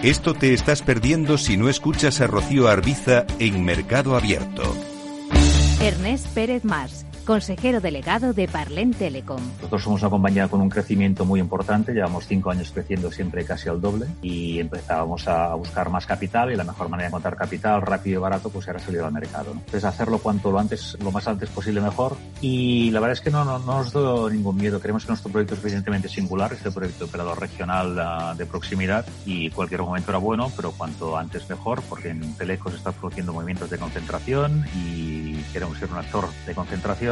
Esto te estás perdiendo si no escuchas a Rocío Arbiza en Mercado Abierto. Ernest Pérez Mars, consejero delegado de Parlen Telecom. Nosotros somos una compañía con un crecimiento muy importante, llevamos cinco años creciendo siempre casi al doble y empezábamos a buscar más capital y la mejor manera de encontrar capital rápido y barato pues era salir al mercado. ¿no? Entonces hacerlo cuanto lo antes, lo más antes posible mejor y la verdad es que no, no, no nos da ningún miedo, creemos que nuestro proyecto es suficientemente singular, es el proyecto de operador regional uh, de proximidad y cualquier momento era bueno, pero cuanto antes mejor porque en Teleco se están produciendo movimientos de concentración y queremos ser un actor de concentración